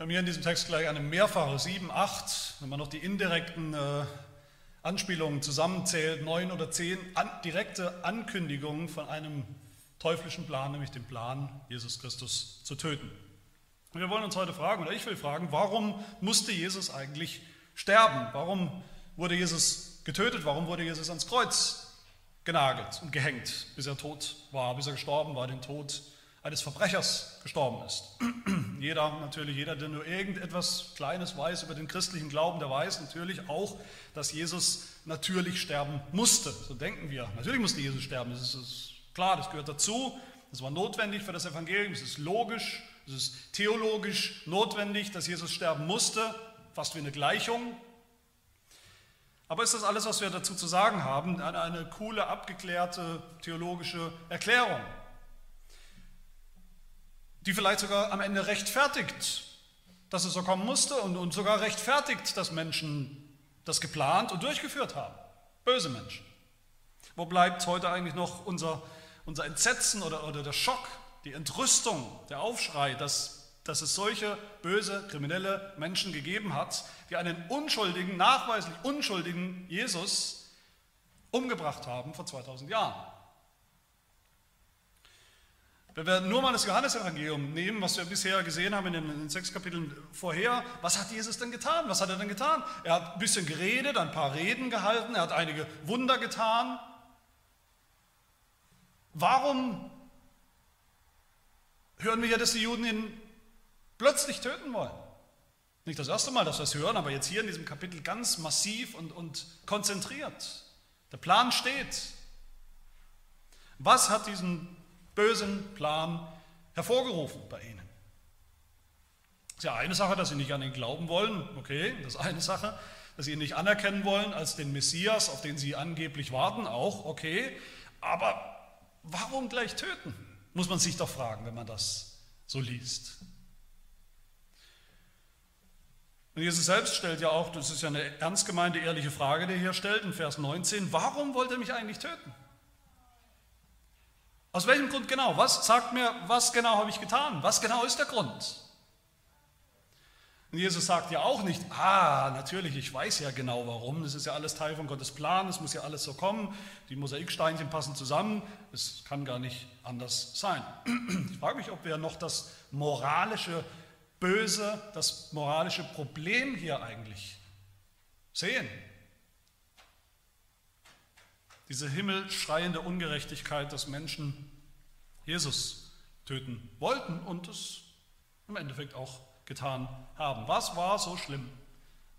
Wir haben hier in diesem Text gleich eine mehrfache, sieben, acht, wenn man noch die indirekten äh, Anspielungen zusammenzählt, neun oder zehn an, direkte Ankündigungen von einem teuflischen Plan, nämlich dem Plan, Jesus Christus zu töten. Und wir wollen uns heute fragen, oder ich will fragen, warum musste Jesus eigentlich sterben? Warum wurde Jesus getötet? Warum wurde Jesus ans Kreuz genagelt und gehängt, bis er tot war, bis er gestorben war, den Tod eines Verbrechers gestorben ist. jeder, natürlich jeder, der nur irgendetwas Kleines weiß über den christlichen Glauben, der weiß natürlich auch, dass Jesus natürlich sterben musste. So denken wir. Natürlich musste Jesus sterben, das ist klar, das gehört dazu. Das war notwendig für das Evangelium, es ist logisch, es ist theologisch notwendig, dass Jesus sterben musste, fast wie eine Gleichung. Aber ist das alles, was wir dazu zu sagen haben, eine, eine coole, abgeklärte theologische Erklärung? Die vielleicht sogar am Ende rechtfertigt, dass es so kommen musste und, und sogar rechtfertigt, dass Menschen das geplant und durchgeführt haben. Böse Menschen. Wo bleibt heute eigentlich noch unser, unser Entsetzen oder, oder der Schock, die Entrüstung, der Aufschrei, dass, dass es solche böse, kriminelle Menschen gegeben hat, die einen unschuldigen, nachweislich unschuldigen Jesus umgebracht haben vor 2000 Jahren? Wenn wir nur mal das Johannesevangelium nehmen, was wir bisher gesehen haben in den, in den, sechs Kapiteln vorher, was hat Jesus denn getan? Was hat er denn getan? Er hat ein bisschen geredet, ein paar Reden gehalten, er hat einige Wunder getan. Warum hören wir ja, dass die Juden ihn plötzlich töten wollen? Nicht das erste Mal, dass wir es hören, aber jetzt hier in diesem Kapitel ganz massiv und, und konzentriert. Der Plan steht. Was hat diesen bösen Plan hervorgerufen bei ihnen. Das ist ja eine Sache, dass sie nicht an ihn glauben wollen, okay, das ist eine Sache, dass sie ihn nicht anerkennen wollen als den Messias, auf den sie angeblich warten, auch okay, aber warum gleich töten? Muss man sich doch fragen, wenn man das so liest. Und Jesus selbst stellt ja auch, das ist ja eine ernst gemeinte, ehrliche Frage, die er hier stellt, in Vers 19, warum wollt ihr mich eigentlich töten? Aus welchem Grund genau? Was sagt mir, was genau habe ich getan? Was genau ist der Grund? Und Jesus sagt ja auch nicht, ah, natürlich, ich weiß ja genau warum, das ist ja alles Teil von Gottes Plan, es muss ja alles so kommen, die Mosaiksteinchen passen zusammen, es kann gar nicht anders sein. Ich frage mich, ob wir noch das moralische Böse, das moralische Problem hier eigentlich sehen. Diese himmelschreiende Ungerechtigkeit, dass Menschen Jesus töten wollten und es im Endeffekt auch getan haben. Was war so schlimm?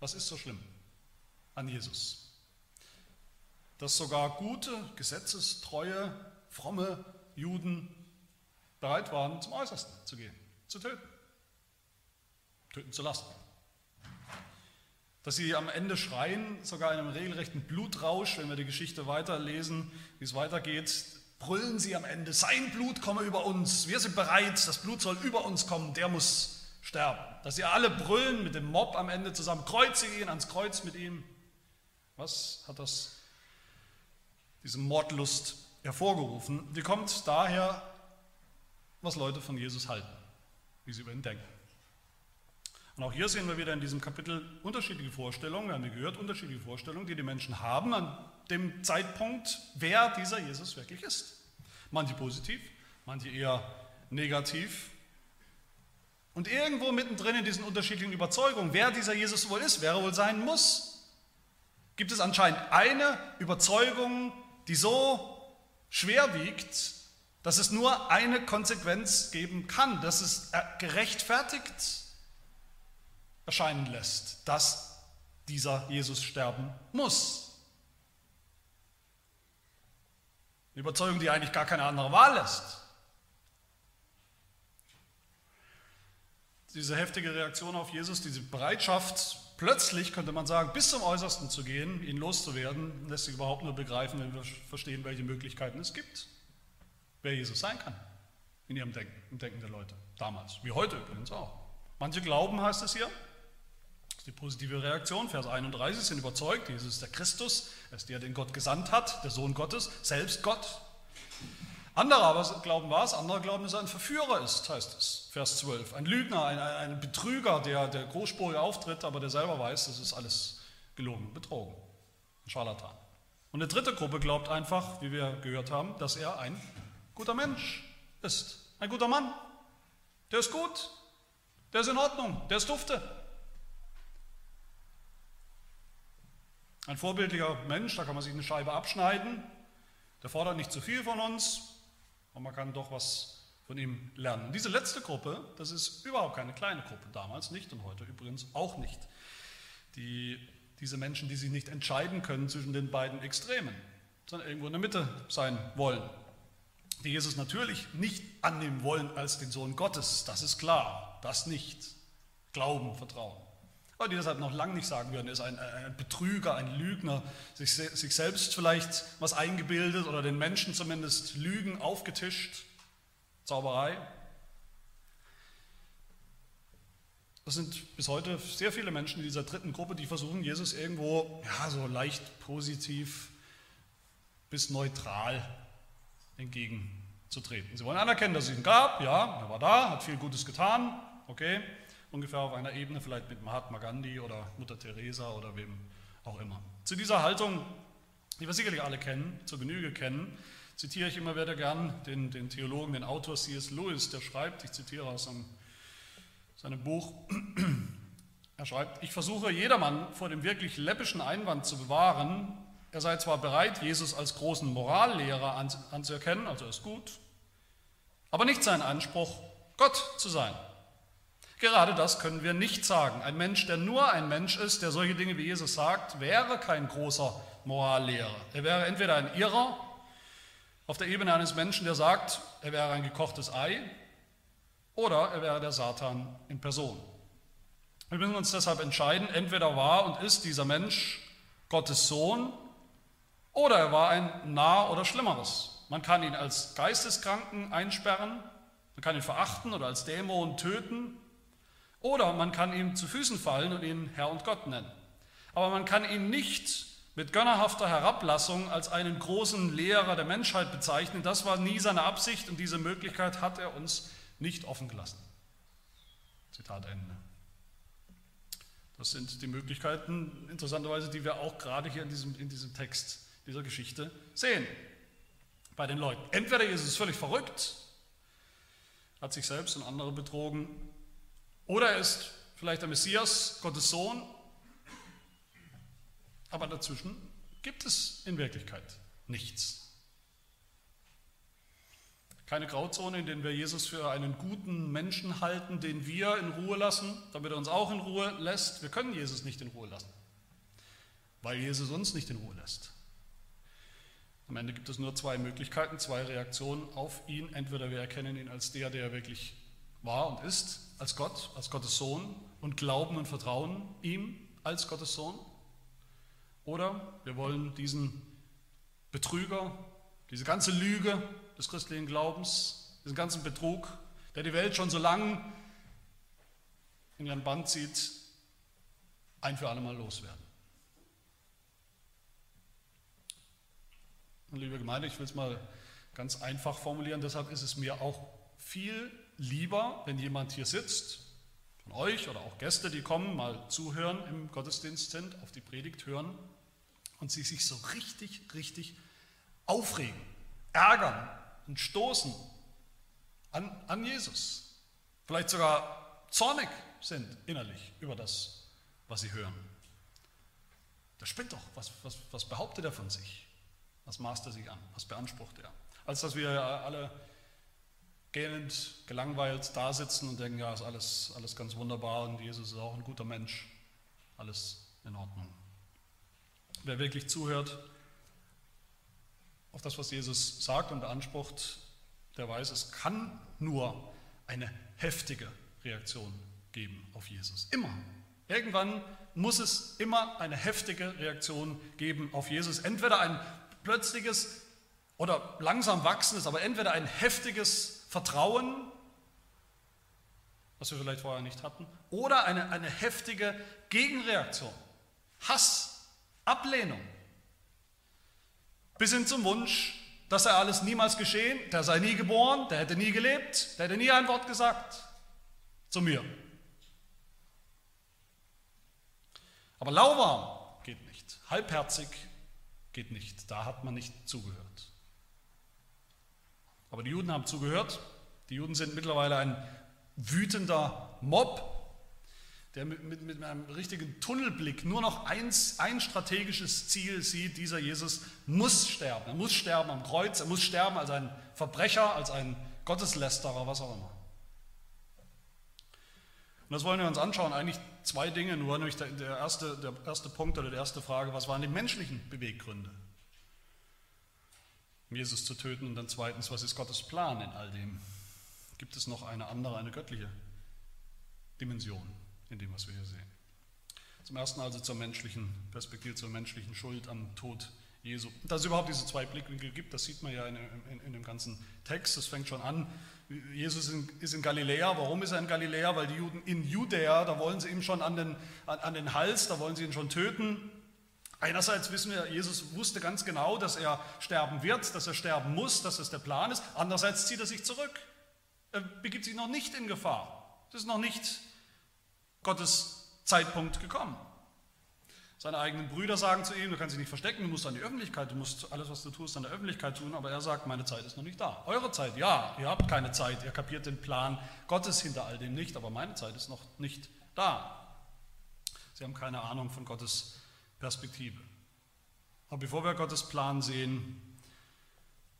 Was ist so schlimm an Jesus? Dass sogar gute, gesetzestreue, fromme Juden bereit waren, zum Äußersten zu gehen, zu töten, töten zu lassen dass sie am Ende schreien, sogar in einem regelrechten Blutrausch, wenn wir die Geschichte weiterlesen, wie es weitergeht, brüllen sie am Ende, sein Blut komme über uns, wir sind bereit, das Blut soll über uns kommen, der muss sterben. Dass sie alle brüllen mit dem Mob am Ende zusammen, kreuzige ihn ans Kreuz mit ihm. Was hat das, diese Mordlust hervorgerufen? Die kommt daher, was Leute von Jesus halten, wie sie über ihn denken. Und auch hier sehen wir wieder in diesem Kapitel unterschiedliche Vorstellungen, wir haben gehört, unterschiedliche Vorstellungen, die die Menschen haben an dem Zeitpunkt, wer dieser Jesus wirklich ist. Manche positiv, manche eher negativ. Und irgendwo mittendrin in diesen unterschiedlichen Überzeugungen, wer dieser Jesus wohl ist, wer er wohl sein muss, gibt es anscheinend eine Überzeugung, die so schwer wiegt, dass es nur eine Konsequenz geben kann, dass es gerechtfertigt erscheinen lässt, dass dieser Jesus sterben muss. Eine Überzeugung, die eigentlich gar keine andere Wahl lässt. Diese heftige Reaktion auf Jesus, diese Bereitschaft, plötzlich, könnte man sagen, bis zum Äußersten zu gehen, ihn loszuwerden, lässt sich überhaupt nur begreifen, wenn wir verstehen, welche Möglichkeiten es gibt. Wer Jesus sein kann in ihrem Denken, im Denken der Leute. Damals, wie heute übrigens auch. Manche glauben, heißt es hier, ist die positive Reaktion. Vers 31 sind überzeugt, Jesus ist der Christus, er ist der, den Gott gesandt hat, der Sohn Gottes, selbst Gott. Andere aber glauben was? Andere glauben, dass er ein Verführer ist, heißt es, Vers 12. Ein Lügner, ein, ein Betrüger, der, der großspurig auftritt, aber der selber weiß, das ist alles gelogen, betrogen. Ein Scharlatan. Und eine dritte Gruppe glaubt einfach, wie wir gehört haben, dass er ein guter Mensch ist. Ein guter Mann. Der ist gut. Der ist in Ordnung. Der ist dufte. Ein vorbildlicher Mensch, da kann man sich eine Scheibe abschneiden. Der fordert nicht zu viel von uns, und man kann doch was von ihm lernen. Diese letzte Gruppe, das ist überhaupt keine kleine Gruppe, damals nicht und heute übrigens auch nicht. Die, diese Menschen, die sich nicht entscheiden können zwischen den beiden Extremen, sondern irgendwo in der Mitte sein wollen. Die Jesus natürlich nicht annehmen wollen als den Sohn Gottes, das ist klar, das nicht. Glauben, Vertrauen. Die deshalb noch lange nicht sagen würden, ist ein, ein Betrüger, ein Lügner, sich, sich selbst vielleicht was eingebildet oder den Menschen zumindest Lügen aufgetischt, Zauberei. Das sind bis heute sehr viele Menschen in dieser dritten Gruppe, die versuchen, Jesus irgendwo ja, so leicht positiv bis neutral entgegenzutreten. Sie wollen anerkennen, dass es ihn gab, ja, er war da, hat viel Gutes getan, okay, ungefähr auf einer Ebene vielleicht mit Mahatma Gandhi oder Mutter Teresa oder wem auch immer. Zu dieser Haltung, die wir sicherlich alle kennen, zur Genüge kennen, zitiere ich immer wieder gern den, den Theologen, den Autor C.S. Lewis, der schreibt, ich zitiere aus seinem, seinem Buch, er schreibt, ich versuche jedermann vor dem wirklich läppischen Einwand zu bewahren, er sei zwar bereit, Jesus als großen Morallehrer anzuerkennen, also ist gut, aber nicht sein Anspruch, Gott zu sein. Gerade das können wir nicht sagen. Ein Mensch, der nur ein Mensch ist, der solche Dinge wie Jesus sagt, wäre kein großer Morallehrer. Er wäre entweder ein Irrer auf der Ebene eines Menschen, der sagt, er wäre ein gekochtes Ei, oder er wäre der Satan in Person. Wir müssen uns deshalb entscheiden, entweder war und ist dieser Mensch Gottes Sohn, oder er war ein Nah- oder Schlimmeres. Man kann ihn als Geisteskranken einsperren, man kann ihn verachten oder als Dämon töten, oder man kann ihm zu Füßen fallen und ihn Herr und Gott nennen. Aber man kann ihn nicht mit gönnerhafter Herablassung als einen großen Lehrer der Menschheit bezeichnen. Das war nie seine Absicht und diese Möglichkeit hat er uns nicht offen gelassen. Zitat Ende. Das sind die Möglichkeiten, interessanterweise, die wir auch gerade hier in diesem, in diesem Text dieser Geschichte sehen. Bei den Leuten. Entweder ist völlig verrückt, hat sich selbst und andere betrogen, oder er ist vielleicht der Messias, Gottes Sohn, aber dazwischen gibt es in Wirklichkeit nichts. Keine Grauzone, in der wir Jesus für einen guten Menschen halten, den wir in Ruhe lassen, damit er uns auch in Ruhe lässt. Wir können Jesus nicht in Ruhe lassen, weil Jesus uns nicht in Ruhe lässt. Am Ende gibt es nur zwei Möglichkeiten, zwei Reaktionen auf ihn. Entweder wir erkennen ihn als der, der er wirklich war und ist, als Gott, als Gottes Sohn und glauben und vertrauen ihm als Gottes Sohn. Oder wir wollen diesen Betrüger, diese ganze Lüge des christlichen Glaubens, diesen ganzen Betrug, der die Welt schon so lang in ihren Band zieht, ein für alle Mal loswerden. Und liebe Gemeinde, ich will es mal ganz einfach formulieren, deshalb ist es mir auch viel lieber, wenn jemand hier sitzt, von euch oder auch Gäste, die kommen, mal zuhören im Gottesdienst sind, auf die Predigt hören und sie sich so richtig, richtig aufregen, ärgern und stoßen an, an Jesus. Vielleicht sogar zornig sind innerlich über das, was sie hören. Der spinnt doch. Was, was, was behauptet er von sich? Was maßt er sich an? Was beansprucht er? Als dass wir alle gähnend, gelangweilt da sitzen und denken, ja, ist alles, alles ganz wunderbar und Jesus ist auch ein guter Mensch. Alles in Ordnung. Wer wirklich zuhört auf das, was Jesus sagt und beansprucht, der weiß, es kann nur eine heftige Reaktion geben auf Jesus. Immer. Irgendwann muss es immer eine heftige Reaktion geben auf Jesus. Entweder ein plötzliches oder langsam wachsendes, aber entweder ein heftiges Vertrauen, was wir vielleicht vorher nicht hatten, oder eine, eine heftige Gegenreaktion, Hass, Ablehnung, bis hin zum Wunsch, Das sei alles niemals geschehen, der sei nie geboren, der hätte nie gelebt, der hätte nie ein Wort gesagt. Zu mir. Aber lauwarm geht nicht, halbherzig geht nicht, da hat man nicht zugehört. Aber die Juden haben zugehört, die Juden sind mittlerweile ein wütender Mob, der mit, mit, mit einem richtigen Tunnelblick nur noch eins, ein strategisches Ziel sieht, dieser Jesus muss sterben. Er muss sterben am Kreuz, er muss sterben als ein Verbrecher, als ein Gotteslästerer, was auch immer. Und das wollen wir uns anschauen, eigentlich zwei Dinge nur, nämlich der, der, erste, der erste Punkt oder die erste Frage, was waren die menschlichen Beweggründe, um Jesus zu töten? Und dann zweitens, was ist Gottes Plan in all dem? Gibt es noch eine andere, eine göttliche Dimension? in dem, was wir hier sehen. Zum ersten also zur menschlichen Perspektive, zur menschlichen Schuld am Tod Jesu. Dass es überhaupt diese zwei Blickwinkel gibt, das sieht man ja in, in, in dem ganzen Text. Das fängt schon an. Jesus ist in Galiläa. Warum ist er in Galiläa? Weil die Juden in Judäa, da wollen sie ihm schon an den, an, an den Hals, da wollen sie ihn schon töten. Einerseits wissen wir, Jesus wusste ganz genau, dass er sterben wird, dass er sterben muss, dass das der Plan ist. Andererseits zieht er sich zurück. Er begibt sich noch nicht in Gefahr. Das ist noch nicht Gottes Zeitpunkt gekommen. Seine eigenen Brüder sagen zu ihm, du kannst dich nicht verstecken, du musst an die Öffentlichkeit, du musst alles, was du tust, an der Öffentlichkeit tun, aber er sagt, meine Zeit ist noch nicht da. Eure Zeit, ja, ihr habt keine Zeit, ihr kapiert den Plan Gottes hinter all dem nicht, aber meine Zeit ist noch nicht da. Sie haben keine Ahnung von Gottes Perspektive. Aber bevor wir Gottes Plan sehen,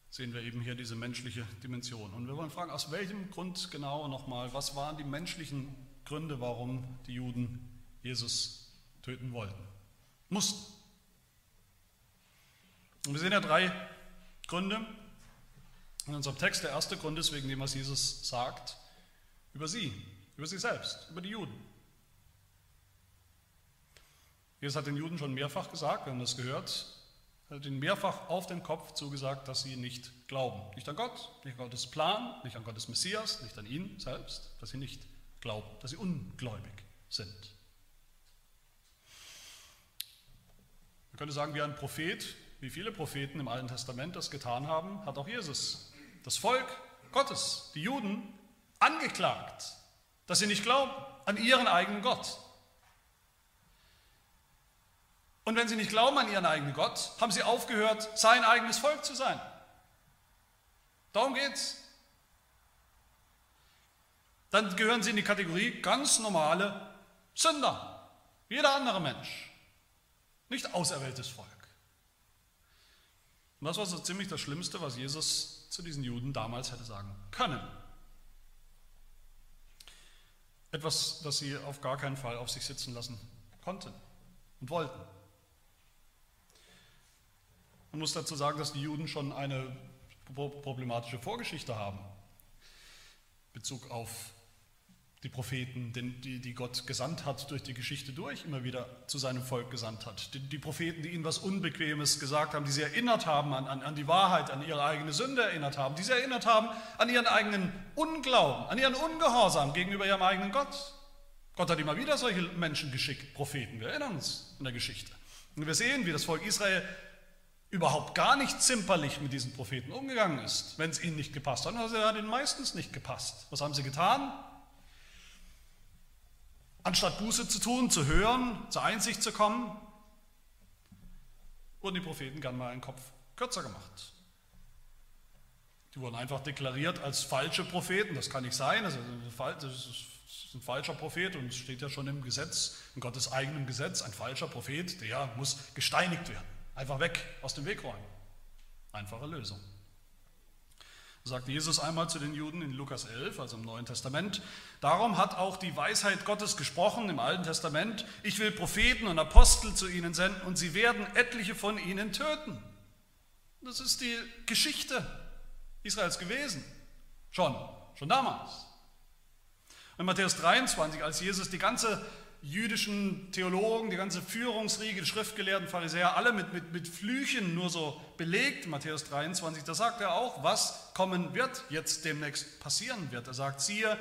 sehen wir eben hier diese menschliche Dimension. Und wir wollen fragen, aus welchem Grund genau nochmal, was waren die menschlichen Gründe, warum die Juden Jesus töten wollten. Mussten. Und wir sehen ja drei Gründe in unserem Text. Der erste Grund ist wegen dem, was Jesus sagt über sie, über sich selbst, über die Juden. Jesus hat den Juden schon mehrfach gesagt, wir haben das gehört, er hat ihnen mehrfach auf den Kopf zugesagt, dass sie nicht glauben. Nicht an Gott, nicht an Gottes Plan, nicht an Gottes Messias, nicht an ihn selbst, dass sie nicht glauben, dass sie ungläubig sind. Man könnte sagen, wie ein Prophet, wie viele Propheten im Alten Testament das getan haben, hat auch Jesus das Volk Gottes, die Juden, angeklagt, dass sie nicht glauben an ihren eigenen Gott. Und wenn sie nicht glauben an ihren eigenen Gott, haben sie aufgehört, sein eigenes Volk zu sein. Darum geht es dann gehören sie in die Kategorie ganz normale Sünder. Jeder andere Mensch. Nicht auserwähltes Volk. Und das war so ziemlich das Schlimmste, was Jesus zu diesen Juden damals hätte sagen können. Etwas, das sie auf gar keinen Fall auf sich sitzen lassen konnten und wollten. Man muss dazu sagen, dass die Juden schon eine problematische Vorgeschichte haben. Bezug auf die Propheten, die, die Gott gesandt hat durch die Geschichte durch, immer wieder zu seinem Volk gesandt hat. Die, die Propheten, die ihnen was Unbequemes gesagt haben, die sie erinnert haben an, an, an die Wahrheit, an ihre eigene Sünde erinnert haben, die sie erinnert haben an ihren eigenen Unglauben, an ihren Ungehorsam gegenüber ihrem eigenen Gott. Gott hat immer wieder solche Menschen geschickt, Propheten, wir erinnern uns in der Geschichte. Und wir sehen, wie das Volk Israel überhaupt gar nicht zimperlich mit diesen Propheten umgegangen ist, wenn es ihnen nicht gepasst hat. Also hat ihnen meistens nicht gepasst. Was haben sie getan? Anstatt Buße zu tun, zu hören, zur Einsicht zu kommen, wurden die Propheten gern mal einen Kopf kürzer gemacht. Die wurden einfach deklariert als falsche Propheten. Das kann nicht sein. Das ist ein falscher Prophet und es steht ja schon im Gesetz, in Gottes eigenem Gesetz, ein falscher Prophet, der muss gesteinigt werden. Einfach weg, aus dem Weg räumen. Einfache Lösung sagt Jesus einmal zu den Juden in Lukas 11, also im Neuen Testament. Darum hat auch die Weisheit Gottes gesprochen im Alten Testament. Ich will Propheten und Apostel zu ihnen senden und sie werden etliche von ihnen töten. Das ist die Geschichte Israels gewesen. Schon, schon damals. In Matthäus 23, als Jesus die ganze jüdischen Theologen, die ganze Führungsriege, die Schriftgelehrten, Pharisäer, alle mit, mit, mit Flüchen nur so belegt, Matthäus 23, da sagt er auch, was kommen wird, jetzt demnächst passieren wird. Er sagt, siehe,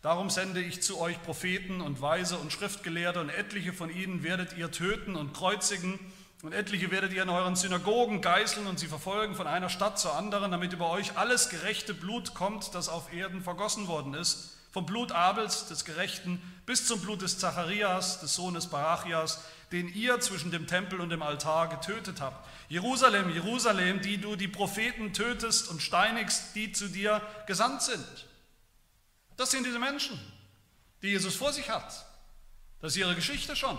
darum sende ich zu euch Propheten und Weise und Schriftgelehrte und etliche von ihnen werdet ihr töten und kreuzigen Und etliche werdet ihr in euren Synagogen geißeln und sie verfolgen von einer Stadt zur anderen, damit über euch alles gerechte Blut kommt, das auf Erden vergossen worden ist. Vom Blut Abels, des Gerechten, bis zum Blut des Zacharias, des Sohnes Barachias, den ihr zwischen dem Tempel und dem Altar getötet habt. Jerusalem, Jerusalem, die du die Propheten tötest und steinigst, die zu dir gesandt sind. Das sind diese Menschen, die Jesus vor sich hat. Das ist ihre Geschichte schon.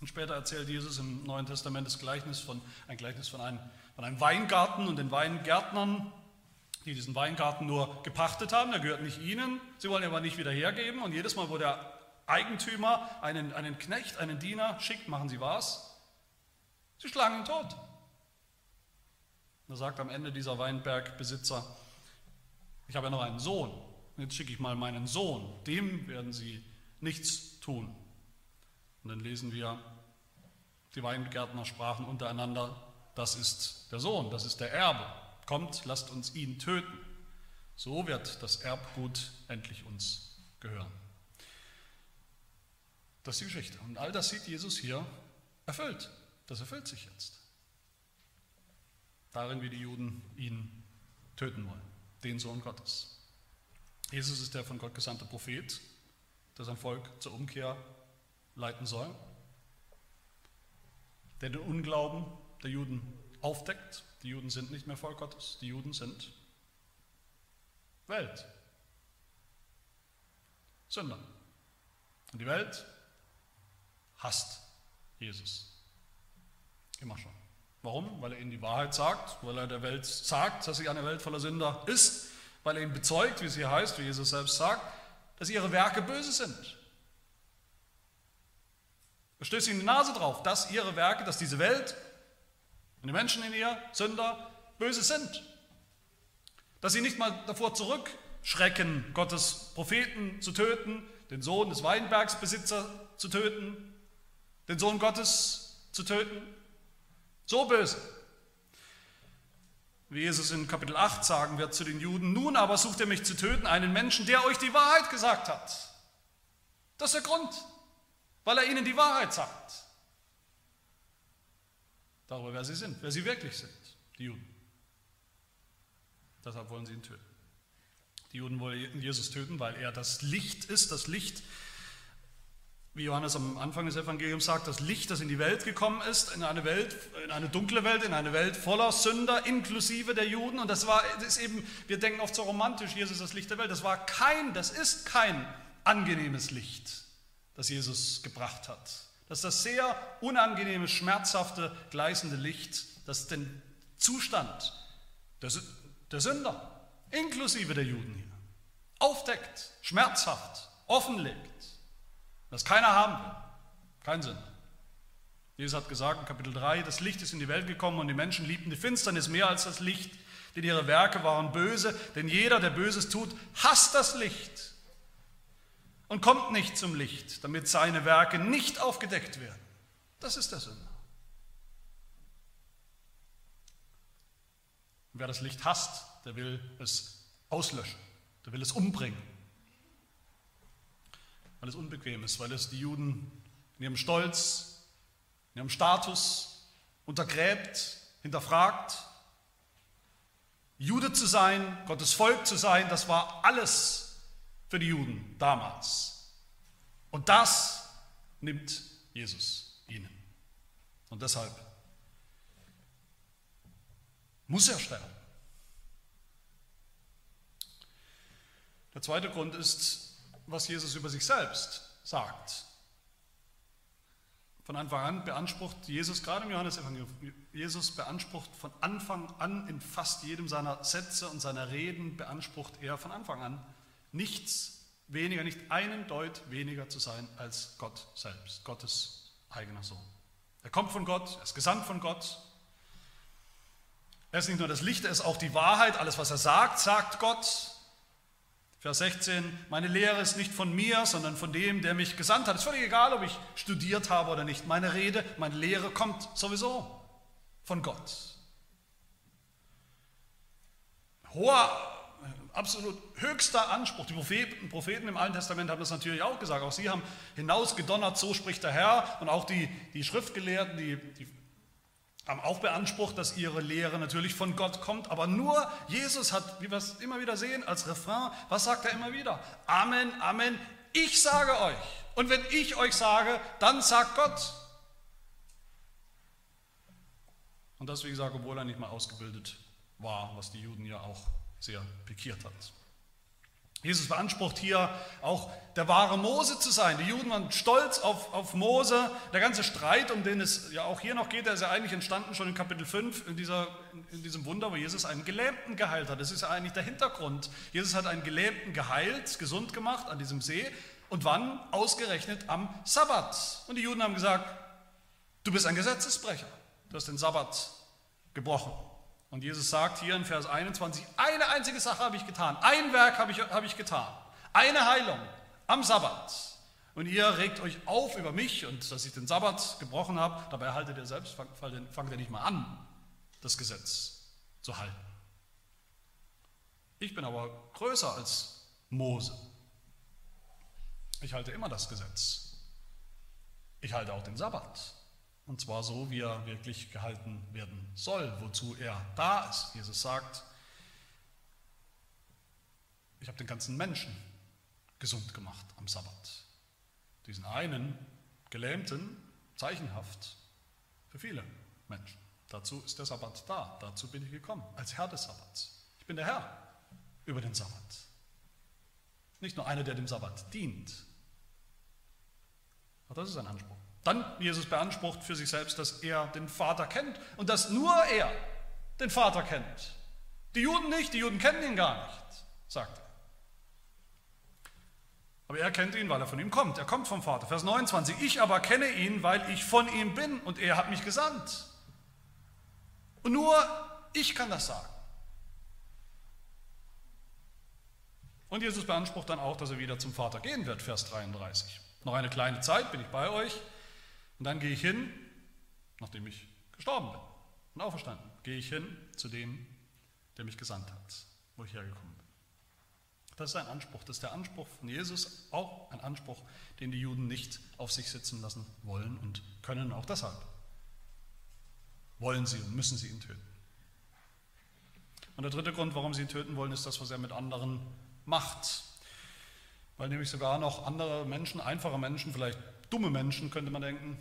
Und später erzählt Jesus im Neuen Testament das Gleichnis von, ein Gleichnis von einem, von einem Weingarten und den Weingärtnern, die diesen Weingarten nur gepachtet haben. Der gehört nicht ihnen, sie wollen ihn aber nicht wieder hergeben. Und jedes Mal, wo der Eigentümer einen, einen Knecht, einen Diener schickt, machen sie was? Sie schlagen ihn tot. Da sagt am Ende dieser Weinbergbesitzer, ich habe ja noch einen Sohn, jetzt schicke ich mal meinen Sohn, dem werden sie nichts tun. Und dann lesen wir, die Weingärtner sprachen untereinander, das ist der Sohn, das ist der Erbe. Kommt, lasst uns ihn töten. So wird das Erbgut endlich uns gehören. Das ist die Geschichte. Und all das sieht Jesus hier erfüllt. Das erfüllt sich jetzt. Darin, wie die Juden ihn töten wollen, den Sohn Gottes. Jesus ist der von Gott gesandte Prophet, der sein Volk zur Umkehr leiten soll, der den Unglauben der Juden aufdeckt. Die Juden sind nicht mehr Volk Gottes, die Juden sind Welt. Sünder. Und die Welt hasst Jesus. Immer schon. Warum? Weil er ihnen die Wahrheit sagt, weil er der Welt sagt, dass sie eine Welt voller Sünder ist, weil er ihnen bezeugt, wie es hier heißt, wie Jesus selbst sagt, dass ihre Werke böse sind. Er stößt ihnen die Nase drauf, dass ihre Werke, dass diese Welt und die Menschen in ihr, Sünder, böse sind. Dass sie nicht mal davor zurückschrecken, Gottes Propheten zu töten, den Sohn des Weinbergsbesitzers zu töten, den Sohn Gottes zu töten. So böse. Wie Jesus in Kapitel 8 sagen wird zu den Juden, nun aber sucht ihr mich zu töten, einen Menschen, der euch die Wahrheit gesagt hat. Das ist der Grund, weil er ihnen die Wahrheit sagt. Darüber, wer sie sind, wer sie wirklich sind, die Juden. Deshalb wollen sie ihn töten. Die Juden wollen Jesus töten, weil er das Licht ist, das Licht, wie Johannes am Anfang des Evangeliums sagt, das Licht, das in die Welt gekommen ist, in eine Welt, in eine dunkle Welt, in eine Welt voller Sünder, inklusive der Juden. Und das war, das ist eben, wir denken oft so romantisch, Jesus ist das Licht der Welt. Das war kein, das ist kein angenehmes Licht, das Jesus gebracht hat. Das ist das sehr unangenehme, schmerzhafte, gleißende Licht, das den Zustand der, der Sünder, inklusive der Juden hier, aufdeckt, schmerzhaft, offenlegt das keiner haben will. Kein Sinn. Jesus hat gesagt in Kapitel 3, das Licht ist in die Welt gekommen und die Menschen liebten die Finsternis mehr als das Licht, denn ihre Werke waren böse, denn jeder, der Böses tut, hasst das Licht und kommt nicht zum Licht, damit seine Werke nicht aufgedeckt werden. Das ist der Sünder. Wer das Licht hasst, der will es auslöschen, der will es umbringen weil es unbequem ist, weil es die Juden in ihrem Stolz, in ihrem Status untergräbt, hinterfragt. Jude zu sein, Gottes Volk zu sein, das war alles für die Juden damals. Und das nimmt Jesus ihnen. Und deshalb muss er sterben. Der zweite Grund ist, was Jesus über sich selbst sagt. Von Anfang an beansprucht Jesus, gerade im Johannesevangelium, Jesus beansprucht von Anfang an in fast jedem seiner Sätze und seiner Reden, beansprucht er von Anfang an nichts weniger, nicht einen Deut weniger zu sein als Gott selbst, Gottes eigener Sohn. Er kommt von Gott, er ist gesandt von Gott. Er ist nicht nur das Licht, er ist auch die Wahrheit. Alles, was er sagt, sagt Gott. Vers 16, meine Lehre ist nicht von mir, sondern von dem, der mich gesandt hat. Es ist völlig egal, ob ich studiert habe oder nicht. Meine Rede, meine Lehre kommt sowieso von Gott. Hoher, absolut höchster Anspruch. Die Propheten, Propheten im Alten Testament haben das natürlich auch gesagt. Auch sie haben hinausgedonnert, so spricht der Herr. Und auch die, die Schriftgelehrten, die, die haben auch beansprucht, dass ihre Lehre natürlich von Gott kommt. Aber nur Jesus hat, wie wir es immer wieder sehen, als Refrain, was sagt er immer wieder? Amen, Amen, ich sage euch. Und wenn ich euch sage, dann sagt Gott. Und das, wie gesagt, obwohl er nicht mal ausgebildet war, was die Juden ja auch sehr pikiert hat. Jesus beansprucht hier auch der wahre Mose zu sein. Die Juden waren stolz auf, auf Mose. Der ganze Streit, um den es ja auch hier noch geht, der ist ja eigentlich entstanden schon in Kapitel 5, in, dieser, in diesem Wunder, wo Jesus einen Gelähmten geheilt hat. Das ist ja eigentlich der Hintergrund. Jesus hat einen Gelähmten geheilt, gesund gemacht an diesem See. Und wann? Ausgerechnet am Sabbat. Und die Juden haben gesagt, du bist ein Gesetzesbrecher. Du hast den Sabbat gebrochen. Und Jesus sagt hier in Vers 21, eine einzige Sache habe ich getan, ein Werk habe ich, habe ich getan, eine Heilung am Sabbat. Und ihr regt euch auf über mich und dass ich den Sabbat gebrochen habe, dabei haltet ihr selbst, fangt ihr nicht mal an, das Gesetz zu halten. Ich bin aber größer als Mose. Ich halte immer das Gesetz. Ich halte auch den Sabbat. Und zwar so, wie er wirklich gehalten werden soll, wozu er da ist. Jesus sagt, ich habe den ganzen Menschen gesund gemacht am Sabbat. Diesen einen Gelähmten, zeichenhaft für viele Menschen. Dazu ist der Sabbat da. Dazu bin ich gekommen, als Herr des Sabbats. Ich bin der Herr über den Sabbat. Nicht nur einer, der dem Sabbat dient. Auch das ist ein Anspruch. Dann Jesus beansprucht für sich selbst, dass er den Vater kennt und dass nur er den Vater kennt. Die Juden nicht, die Juden kennen ihn gar nicht, sagt er. Aber er kennt ihn, weil er von ihm kommt. Er kommt vom Vater. Vers 29. Ich aber kenne ihn, weil ich von ihm bin und er hat mich gesandt. Und nur ich kann das sagen. Und Jesus beansprucht dann auch, dass er wieder zum Vater gehen wird, Vers 33. Noch eine kleine Zeit bin ich bei euch und dann gehe ich hin, nachdem ich gestorben bin und auferstanden, gehe ich hin zu dem, der mich gesandt hat, wo ich hergekommen bin. Das ist ein Anspruch, das ist der Anspruch von Jesus, auch ein Anspruch, den die Juden nicht auf sich sitzen lassen wollen und können, auch deshalb wollen sie und müssen sie ihn töten. Und der dritte Grund, warum sie ihn töten wollen, ist das, was er mit anderen macht. Weil nämlich sogar noch andere Menschen, einfache Menschen, vielleicht dumme Menschen, könnte man denken,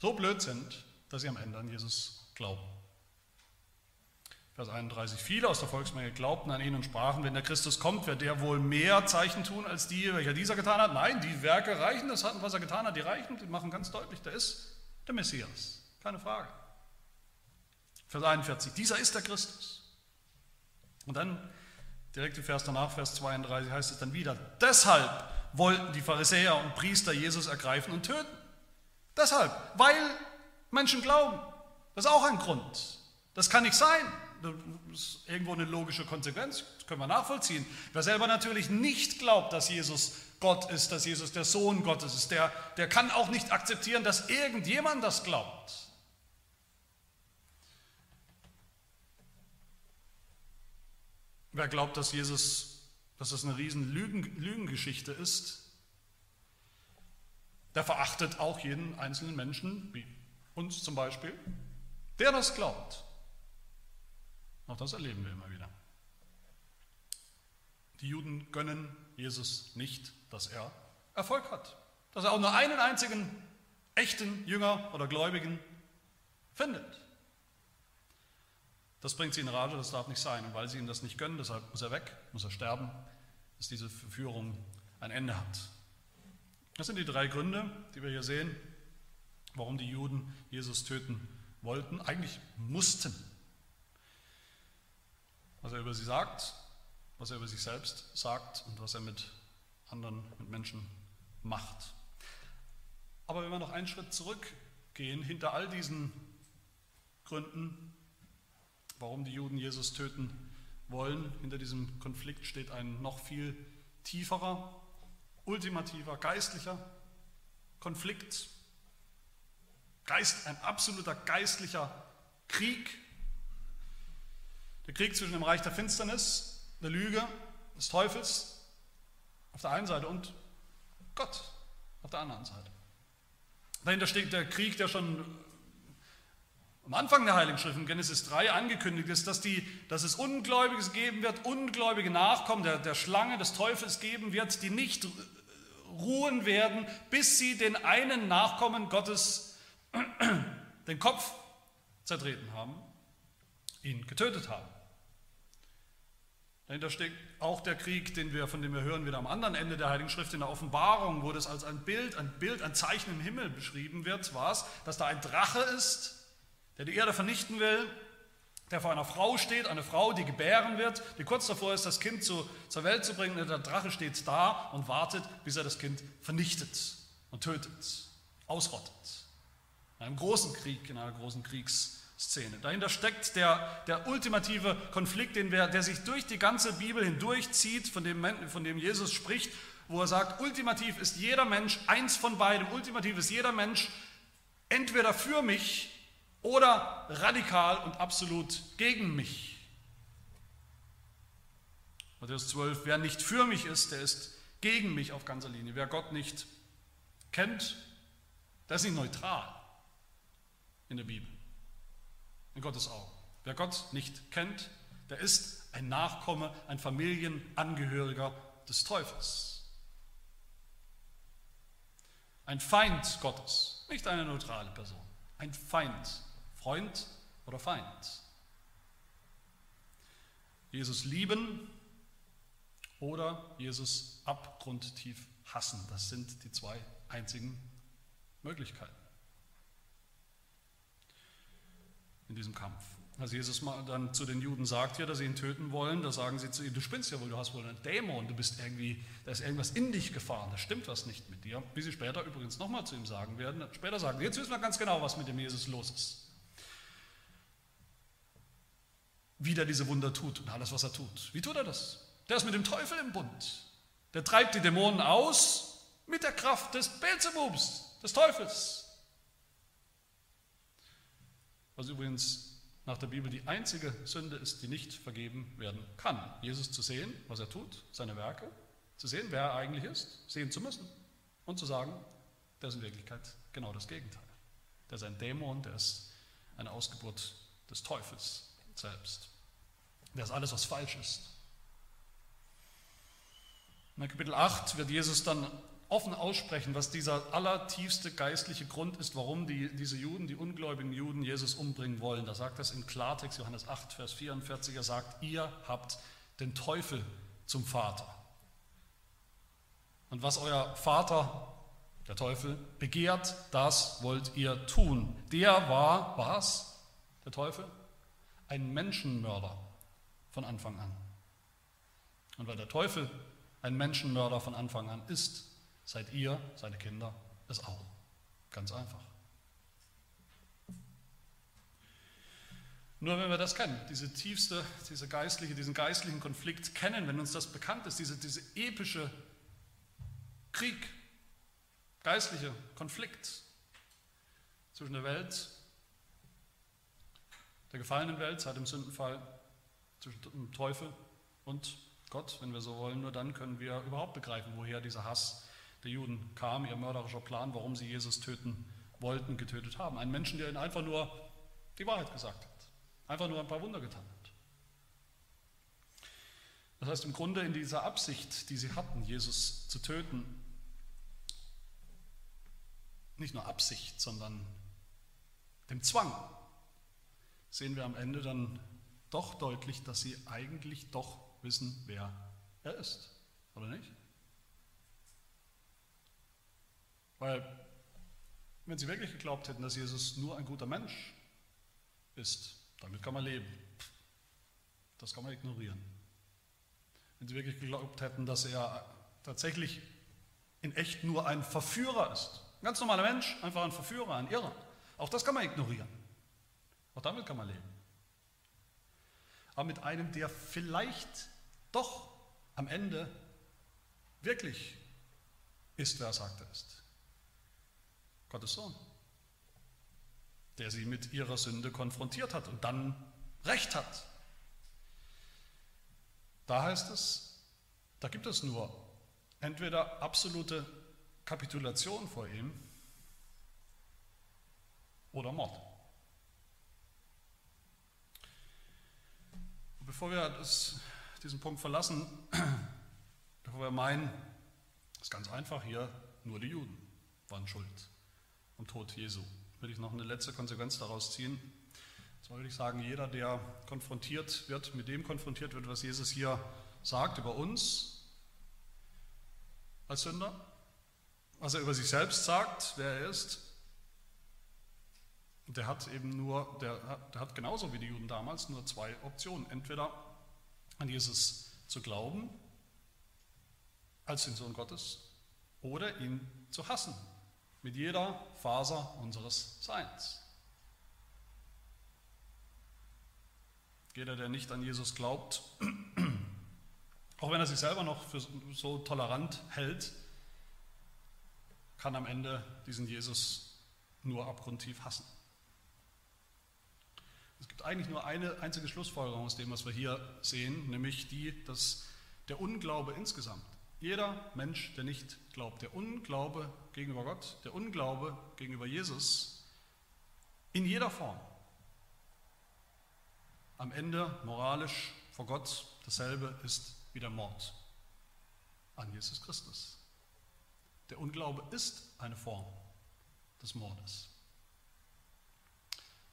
so blöd sind, dass sie am Ende an Jesus glauben. Vers 31. Viele aus der Volksmenge glaubten an ihn und sprachen, wenn der Christus kommt, wird der wohl mehr Zeichen tun als die, welcher dieser getan hat. Nein, die Werke reichen, das hatten, was er getan hat, die reichen, die machen ganz deutlich, der ist der Messias. Keine Frage. Vers 41. Dieser ist der Christus. Und dann, direkt im Vers danach, Vers 32, heißt es dann wieder, deshalb wollten die Pharisäer und Priester Jesus ergreifen und töten. Deshalb, weil Menschen glauben. Das ist auch ein Grund. Das kann nicht sein. Das ist irgendwo eine logische Konsequenz, das können wir nachvollziehen. Wer selber natürlich nicht glaubt, dass Jesus Gott ist, dass Jesus der Sohn Gottes ist, der, der kann auch nicht akzeptieren, dass irgendjemand das glaubt. Wer glaubt, dass Jesus dass das eine riesen Lügen, Lügengeschichte ist, der verachtet auch jeden einzelnen Menschen, wie uns zum Beispiel, der das glaubt. Auch das erleben wir immer wieder. Die Juden gönnen Jesus nicht, dass er Erfolg hat, dass er auch nur einen einzigen echten Jünger oder Gläubigen findet. Das bringt sie in Rage, das darf nicht sein. Und weil sie ihm das nicht gönnen, deshalb muss er weg, muss er sterben, dass diese Verführung ein Ende hat. Das sind die drei Gründe, die wir hier sehen, warum die Juden Jesus töten wollten, eigentlich mussten. Was er über sie sagt, was er über sich selbst sagt und was er mit anderen, mit Menschen macht. Aber wenn wir noch einen Schritt zurückgehen, hinter all diesen Gründen warum die Juden Jesus töten wollen. Hinter diesem Konflikt steht ein noch viel tieferer, ultimativer, geistlicher Konflikt. Geist, ein absoluter geistlicher Krieg. Der Krieg zwischen dem Reich der Finsternis eine Lüge des Teufels auf der einen Seite und Gott auf der anderen Seite. Dahinter steht der Krieg, der schon am Anfang der Heiligen Schrift in Genesis 3 angekündigt ist, dass, die, dass es Ungläubiges geben wird, ungläubige Nachkommen der, der Schlange des Teufels geben wird, die nicht ruhen werden, bis sie den einen Nachkommen Gottes den Kopf zertreten haben, ihn getötet haben. Dahinter steckt auch der Krieg, den wir, von dem wir hören, wieder am anderen Ende der Heiligen Schrift in der Offenbarung, wo das als ein Bild, ein Bild, ein Zeichen im Himmel beschrieben wird, war es, dass da ein Drache ist, der die Erde vernichten will, der vor einer Frau steht, eine Frau, die gebären wird, die kurz davor ist, das Kind zu, zur Welt zu bringen. Der Drache steht da und wartet, bis er das Kind vernichtet und tötet, ausrottet. In einem großen Krieg, in einer großen Kriegs- Szene. Dahinter steckt der, der ultimative Konflikt, den wir, der sich durch die ganze Bibel hindurchzieht, von dem, von dem Jesus spricht, wo er sagt, ultimativ ist jeder Mensch eins von beidem. Ultimativ ist jeder Mensch entweder für mich oder radikal und absolut gegen mich. Matthäus 12, wer nicht für mich ist, der ist gegen mich auf ganzer Linie. Wer Gott nicht kennt, der ist nicht neutral in der Bibel in Gottes Augen. Wer Gott nicht kennt, der ist ein Nachkomme, ein Familienangehöriger des Teufels. Ein Feind Gottes, nicht eine neutrale Person. Ein Feind, Freund oder Feind. Jesus lieben oder Jesus abgrundtief hassen. Das sind die zwei einzigen Möglichkeiten. in diesem Kampf. Als Jesus dann zu den Juden sagt hier, dass sie ihn töten wollen, da sagen sie zu ihm, du spinnst ja wohl, du hast wohl einen Dämon, du bist irgendwie, da ist irgendwas in dich gefahren, da stimmt was nicht mit dir. Wie sie später übrigens nochmal zu ihm sagen werden, später sagen, jetzt wissen wir ganz genau, was mit dem Jesus los ist. Wie der diese Wunder tut und alles, was er tut. Wie tut er das? Der ist mit dem Teufel im Bund. Der treibt die Dämonen aus mit der Kraft des Beelzebubs, des Teufels. Was übrigens nach der Bibel die einzige Sünde ist, die nicht vergeben werden kann. Jesus zu sehen, was er tut, seine Werke, zu sehen, wer er eigentlich ist, sehen zu müssen und zu sagen, der ist in Wirklichkeit genau das Gegenteil. Der ist ein Dämon, der ist eine Ausgeburt des Teufels selbst. Der ist alles, was falsch ist. In Kapitel 8 wird Jesus dann offen aussprechen, was dieser allertiefste geistliche Grund ist, warum die, diese Juden, die ungläubigen Juden, Jesus umbringen wollen. Da sagt das in Klartext, Johannes 8, Vers 44, er sagt, ihr habt den Teufel zum Vater. Und was euer Vater, der Teufel, begehrt, das wollt ihr tun. Der war, was, der Teufel? Ein Menschenmörder von Anfang an. Und weil der Teufel ein Menschenmörder von Anfang an ist, seid ihr, seine Kinder, es auch. Ganz einfach. Nur wenn wir das kennen, diese tiefste, diese geistliche, diesen geistlichen Konflikt kennen, wenn uns das bekannt ist, diese, diese epische Krieg, geistliche Konflikt zwischen der Welt, der gefallenen Welt seit dem Sündenfall, zwischen dem Teufel und Gott, wenn wir so wollen, nur dann können wir überhaupt begreifen, woher dieser Hass der Juden kam, ihr mörderischer Plan, warum sie Jesus töten wollten, getötet haben. Ein Menschen, der ihnen einfach nur die Wahrheit gesagt hat, einfach nur ein paar Wunder getan hat. Das heißt, im Grunde in dieser Absicht, die sie hatten, Jesus zu töten, nicht nur Absicht, sondern dem Zwang, sehen wir am Ende dann doch deutlich, dass sie eigentlich doch wissen, wer er ist. Oder nicht? Weil, wenn sie wirklich geglaubt hätten, dass Jesus nur ein guter Mensch ist, damit kann man leben. Das kann man ignorieren. Wenn sie wirklich geglaubt hätten, dass er tatsächlich in echt nur ein Verführer ist, ein ganz normaler Mensch, einfach ein Verführer, ein Irrer, auch das kann man ignorieren. Auch damit kann man leben. Aber mit einem, der vielleicht doch am Ende wirklich ist, wer er sagt er ist. Gottes Sohn, der sie mit ihrer Sünde konfrontiert hat und dann Recht hat. Da heißt es, da gibt es nur entweder absolute Kapitulation vor ihm oder Mord. Bevor wir das, diesen Punkt verlassen, bevor wir meinen, ist ganz einfach hier, nur die Juden waren schuld am Tod Jesu, will ich noch eine letzte Konsequenz daraus ziehen. Das wollte ich sagen, jeder, der konfrontiert wird, mit dem konfrontiert wird, was Jesus hier sagt über uns als Sünder, was er über sich selbst sagt, wer er ist, der hat eben nur, der, der hat genauso wie die Juden damals nur zwei Optionen. Entweder an Jesus zu glauben als den Sohn Gottes oder ihn zu hassen mit jeder Faser unseres Seins. Jeder, der nicht an Jesus glaubt, auch wenn er sich selber noch für so tolerant hält, kann am Ende diesen Jesus nur abgrundtief hassen. Es gibt eigentlich nur eine einzige Schlussfolgerung aus dem, was wir hier sehen, nämlich die, dass der Unglaube insgesamt, jeder Mensch, der nicht glaubt, der Unglaube gegenüber Gott, der Unglaube gegenüber Jesus, in jeder Form, am Ende moralisch vor Gott dasselbe ist wie der Mord an Jesus Christus. Der Unglaube ist eine Form des Mordes.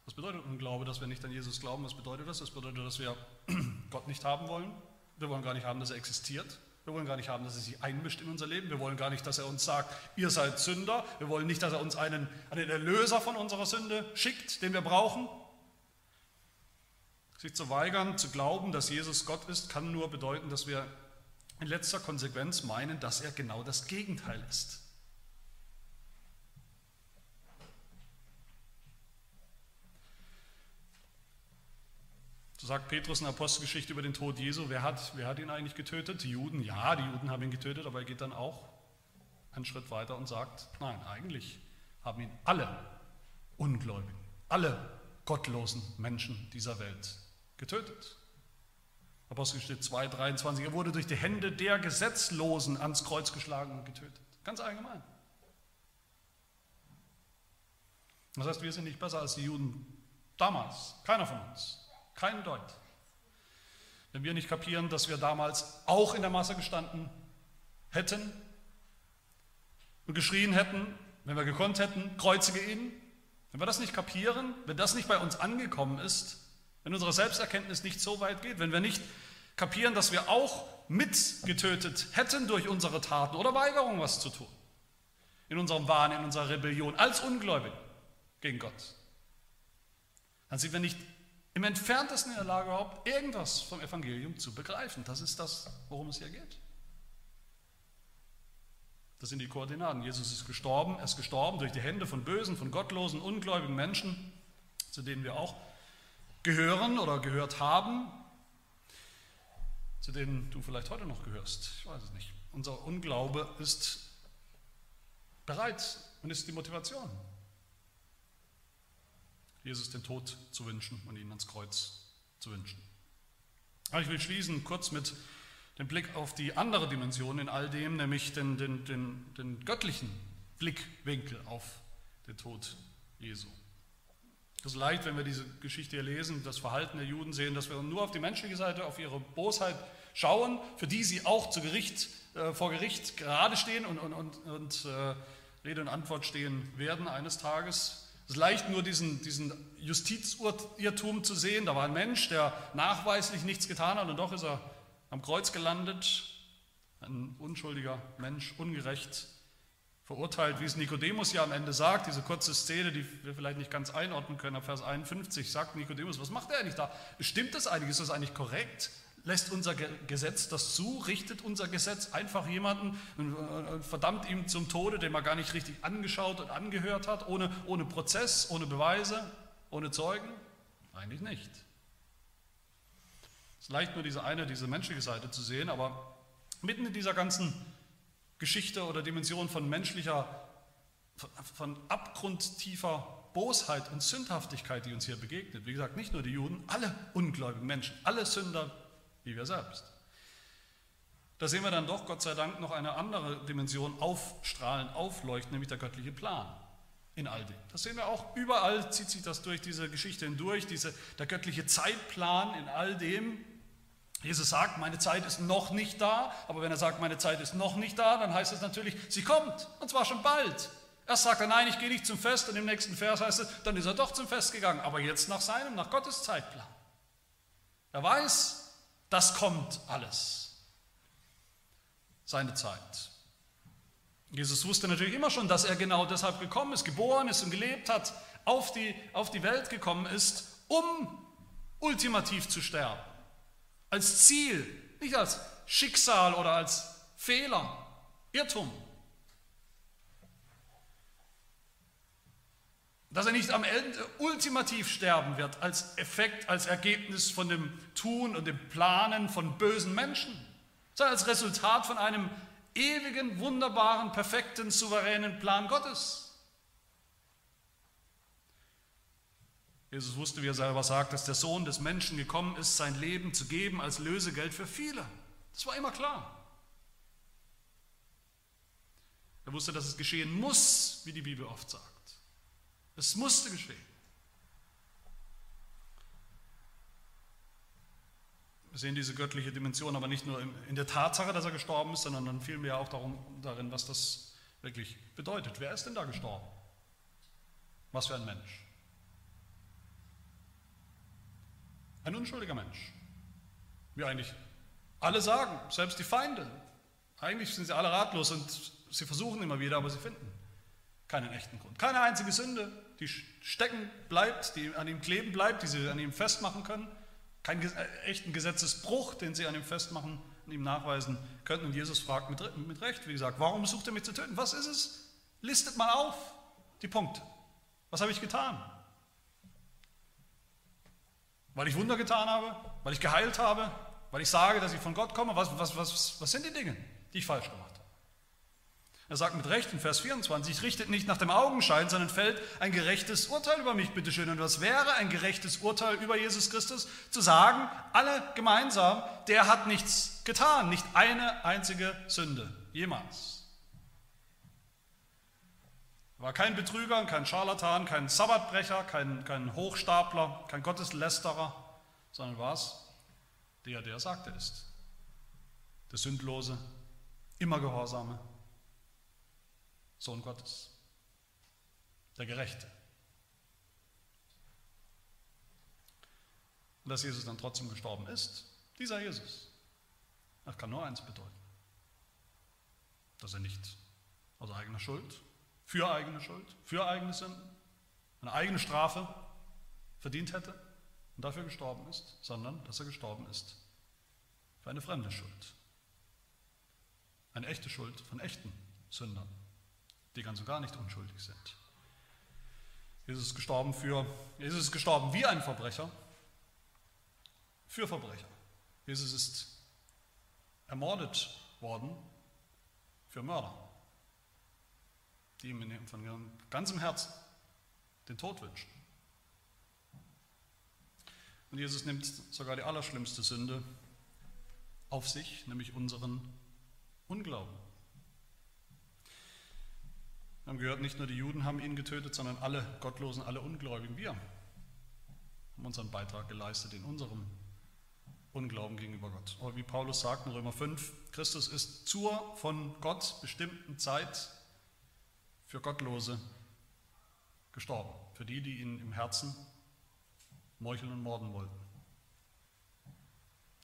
Was bedeutet Unglaube, dass wir nicht an Jesus glauben? Was bedeutet das? Das bedeutet, dass wir Gott nicht haben wollen. Wir wollen gar nicht haben, dass er existiert. Wir wollen gar nicht haben, dass er sich einmischt in unser Leben. Wir wollen gar nicht, dass er uns sagt, ihr seid Sünder. Wir wollen nicht, dass er uns einen, einen Erlöser von unserer Sünde schickt, den wir brauchen. Sich zu weigern, zu glauben, dass Jesus Gott ist, kann nur bedeuten, dass wir in letzter Konsequenz meinen, dass er genau das Gegenteil ist. Sagt Petrus in der Apostelgeschichte über den Tod Jesu, wer hat, wer hat ihn eigentlich getötet? Die Juden, ja, die Juden haben ihn getötet, aber er geht dann auch einen Schritt weiter und sagt, nein, eigentlich haben ihn alle Ungläubigen, alle gottlosen Menschen dieser Welt getötet. Apostelgeschichte 2, 23, er wurde durch die Hände der Gesetzlosen ans Kreuz geschlagen und getötet. Ganz allgemein. Das heißt, wir sind nicht besser als die Juden damals, keiner von uns. Kein Deut. Wenn wir nicht kapieren, dass wir damals auch in der Masse gestanden hätten und geschrien hätten, wenn wir gekonnt hätten, kreuzige ihn, wenn wir das nicht kapieren, wenn das nicht bei uns angekommen ist, wenn unsere Selbsterkenntnis nicht so weit geht, wenn wir nicht kapieren, dass wir auch mitgetötet hätten durch unsere Taten oder Weigerung, was zu tun, in unserem Wahn, in unserer Rebellion, als Ungläubig gegen Gott, dann sind wir nicht im entferntesten in der Lage, überhaupt irgendwas vom Evangelium zu begreifen. Das ist das, worum es hier geht. Das sind die Koordinaten. Jesus ist gestorben, er ist gestorben durch die Hände von bösen, von gottlosen, ungläubigen Menschen, zu denen wir auch gehören oder gehört haben, zu denen du vielleicht heute noch gehörst. Ich weiß es nicht. Unser Unglaube ist bereit und ist die Motivation. Jesus den Tod zu wünschen und ihn ans Kreuz zu wünschen. Aber ich will schließen kurz mit dem Blick auf die andere Dimension in all dem, nämlich den, den, den, den göttlichen Blickwinkel auf den Tod Jesu. Es ist leicht, wenn wir diese Geschichte hier lesen, das Verhalten der Juden sehen, dass wir nur auf die menschliche Seite, auf ihre Bosheit schauen, für die sie auch zu Gericht, äh, vor Gericht gerade stehen und, und, und, und äh, Rede und Antwort stehen werden eines Tages. Es ist leicht nur diesen, diesen Justizirrtum zu sehen. Da war ein Mensch, der nachweislich nichts getan hat und doch ist er am Kreuz gelandet. Ein unschuldiger Mensch, ungerecht verurteilt, wie es Nikodemus ja am Ende sagt. Diese kurze Szene, die wir vielleicht nicht ganz einordnen können, ab Vers 51 sagt Nikodemus, was macht er eigentlich da? Stimmt das eigentlich? Ist das eigentlich korrekt? Lässt unser Gesetz das zu? Richtet unser Gesetz einfach jemanden und verdammt ihm zum Tode, den man gar nicht richtig angeschaut und angehört hat, ohne, ohne Prozess, ohne Beweise, ohne Zeugen? Eigentlich nicht. Es ist leicht nur diese eine, diese menschliche Seite zu sehen, aber mitten in dieser ganzen Geschichte oder Dimension von menschlicher, von abgrundtiefer Bosheit und Sündhaftigkeit, die uns hier begegnet. Wie gesagt, nicht nur die Juden, alle ungläubigen Menschen, alle Sünder wie wir selbst. da sehen wir dann doch, Gott sei Dank, noch eine andere Dimension aufstrahlen, aufleuchten, nämlich der göttliche Plan in all dem. Das sehen wir auch überall, zieht sich das durch diese Geschichte hindurch, diese, der göttliche Zeitplan in all dem. Jesus sagt, meine Zeit ist noch nicht da, aber wenn er sagt, meine Zeit ist noch nicht da, dann heißt es natürlich, sie kommt, und zwar schon bald. Erst sagt er, nein, ich gehe nicht zum Fest, und im nächsten Vers heißt es, dann ist er doch zum Fest gegangen, aber jetzt nach seinem, nach Gottes Zeitplan. Er weiß, das kommt alles. Seine Zeit. Jesus wusste natürlich immer schon, dass er genau deshalb gekommen ist, geboren ist und gelebt hat, auf die, auf die Welt gekommen ist, um ultimativ zu sterben. Als Ziel, nicht als Schicksal oder als Fehler, Irrtum. Dass er nicht am Ende ultimativ sterben wird, als Effekt, als Ergebnis von dem Tun und dem Planen von bösen Menschen, sondern als Resultat von einem ewigen, wunderbaren, perfekten, souveränen Plan Gottes. Jesus wusste, wie er selber sagt, dass der Sohn des Menschen gekommen ist, sein Leben zu geben als Lösegeld für viele. Das war immer klar. Er wusste, dass es geschehen muss, wie die Bibel oft sagt. Es musste geschehen. Wir sehen diese göttliche Dimension aber nicht nur in der Tatsache, dass er gestorben ist, sondern vielmehr auch darum, darin, was das wirklich bedeutet. Wer ist denn da gestorben? Was für ein Mensch? Ein unschuldiger Mensch. Wie eigentlich alle sagen, selbst die Feinde. Eigentlich sind sie alle ratlos und sie versuchen immer wieder, aber sie finden keinen echten Grund. Keine einzige Sünde, die stecken bleibt, die an ihm kleben bleibt, die sie an ihm festmachen können. Keinen äh, echten Gesetzesbruch, den sie an ihm festmachen und ihm nachweisen könnten. Und Jesus fragt mit, mit Recht, wie gesagt, warum sucht er mich zu töten? Was ist es? Listet mal auf die Punkte. Was habe ich getan? Weil ich Wunder getan habe? Weil ich geheilt habe? Weil ich sage, dass ich von Gott komme? Was, was, was, was sind die Dinge, die ich falsch gemacht habe? Er sagt mit Recht in Vers 24, richtet nicht nach dem Augenschein, sondern fällt ein gerechtes Urteil über mich, bitteschön. Und was wäre ein gerechtes Urteil über Jesus Christus? Zu sagen, alle gemeinsam, der hat nichts getan, nicht eine einzige Sünde, jemals. Er war kein Betrüger, kein Scharlatan, kein Sabbatbrecher, kein, kein Hochstapler, kein Gotteslästerer, sondern was? Der, der sagte ist. Der Sündlose, immer Gehorsame, Sohn Gottes, der Gerechte. Und dass Jesus dann trotzdem gestorben ist, dieser Jesus, das kann nur eins bedeuten, dass er nicht aus eigener Schuld, für eigene Schuld, für eigene Sünden, eine eigene Strafe verdient hätte und dafür gestorben ist, sondern dass er gestorben ist für eine fremde Schuld. Eine echte Schuld von echten Sündern die ganz und gar nicht unschuldig sind. Jesus ist gestorben für, Jesus ist gestorben wie ein Verbrecher, für Verbrecher. Jesus ist ermordet worden für Mörder, die ihm von ihrem ganzem Herzen den Tod wünschen. Und Jesus nimmt sogar die allerschlimmste Sünde auf sich, nämlich unseren Unglauben. Wir haben gehört, nicht nur die Juden haben ihn getötet, sondern alle Gottlosen, alle Ungläubigen. Wir haben unseren Beitrag geleistet in unserem Unglauben gegenüber Gott. Aber wie Paulus sagt in Römer 5, Christus ist zur von Gott bestimmten Zeit für Gottlose gestorben. Für die, die ihn im Herzen meucheln und morden wollten.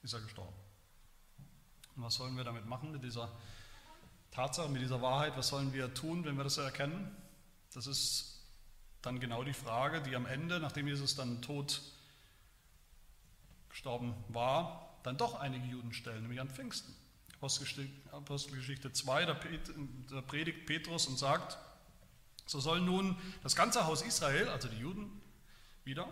Ist er gestorben. Und was sollen wir damit machen mit dieser Tatsache, mit dieser Wahrheit, was sollen wir tun, wenn wir das erkennen? Das ist dann genau die Frage, die am Ende, nachdem Jesus dann tot gestorben war, dann doch einige Juden stellen, nämlich an Pfingsten. Apostelgeschichte 2, da predigt Petrus und sagt, so soll nun das ganze Haus Israel, also die Juden, wieder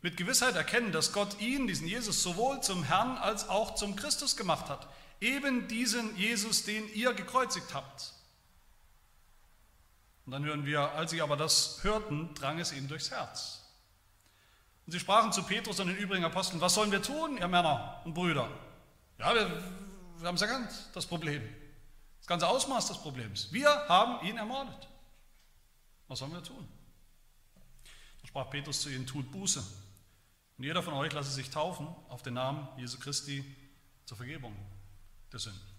mit Gewissheit erkennen, dass Gott ihn, diesen Jesus, sowohl zum Herrn als auch zum Christus gemacht hat. Eben diesen Jesus, den ihr gekreuzigt habt. Und dann hören wir, als sie aber das hörten, drang es ihnen durchs Herz. Und sie sprachen zu Petrus und den übrigen Aposteln, was sollen wir tun, ihr Männer und Brüder? Ja, wir, wir haben es erkannt, das Problem. Das ganze Ausmaß des Problems. Wir haben ihn ermordet. Was sollen wir tun? Da sprach Petrus zu ihnen, tut Buße. Und jeder von euch lasse sich taufen auf den Namen Jesu Christi zur Vergebung der Sünden.